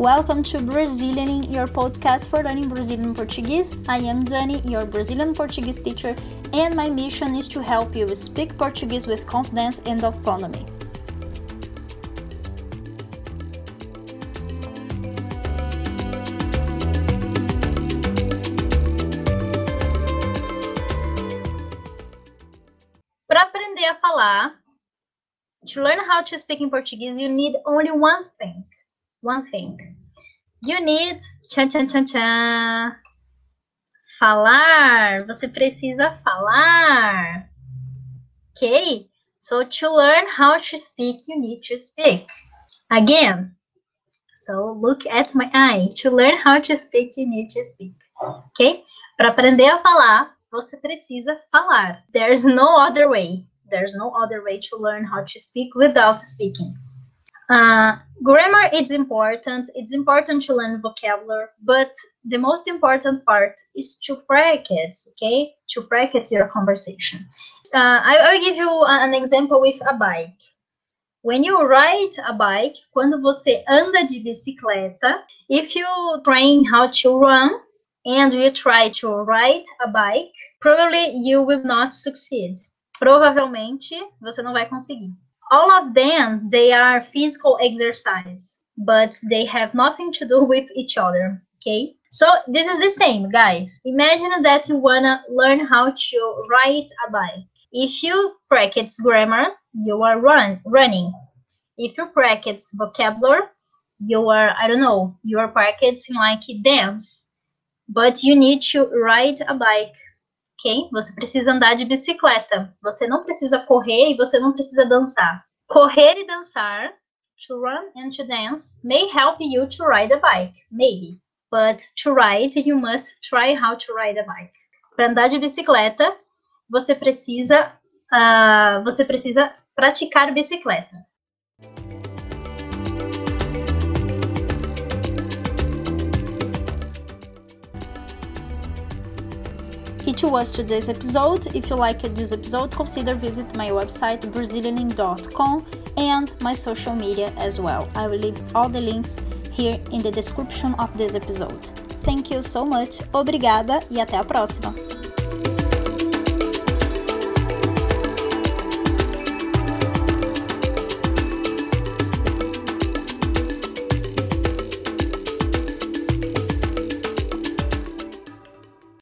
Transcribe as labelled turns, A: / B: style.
A: Welcome to Brazilianing, your podcast for learning Brazilian Portuguese. I am Dani, your Brazilian Portuguese teacher, and my mission is to help you speak Portuguese with confidence and autonomy.
B: To learn how to speak in Portuguese, you need only one thing. One thing. You need tchan, tchan, tchan, tchan, falar. Você precisa falar. Okay? So to learn how to speak, you need to speak. Again. So look at my eye. To learn how to speak, you need to speak. Okay? Para aprender a falar, você precisa falar. There's no other way. There's no other way to learn how to speak without speaking. Uh, grammar is important. It's important to learn vocabulary, but the most important part is to practice, okay? To practice your conversation. Uh, I will give you an example with a bike. When you ride a bike, quando você anda de bicicleta, if you train how to run and you try to ride a bike, probably you will not succeed. Provavelmente você não vai conseguir. All of them, they are physical exercise, but they have nothing to do with each other. Okay, so this is the same, guys. Imagine that you wanna learn how to ride a bike. If you practice grammar, you are run running. If you practice vocabulary, you are I don't know, you are practicing like dance. But you need to ride a bike ok? Você precisa andar de bicicleta. Você não precisa correr e você não precisa dançar. Correr e dançar, to run and to dance, may help you to ride a bike, maybe. But to ride, you must try how to ride a bike. Para andar de bicicleta, você precisa, uh, você precisa praticar bicicleta.
A: It was today's episode. If you liked this episode, consider visit my website brazilianing.com and my social media as well. I will leave all the links here in the description of this episode. Thank you so much. Obrigada e até a próxima.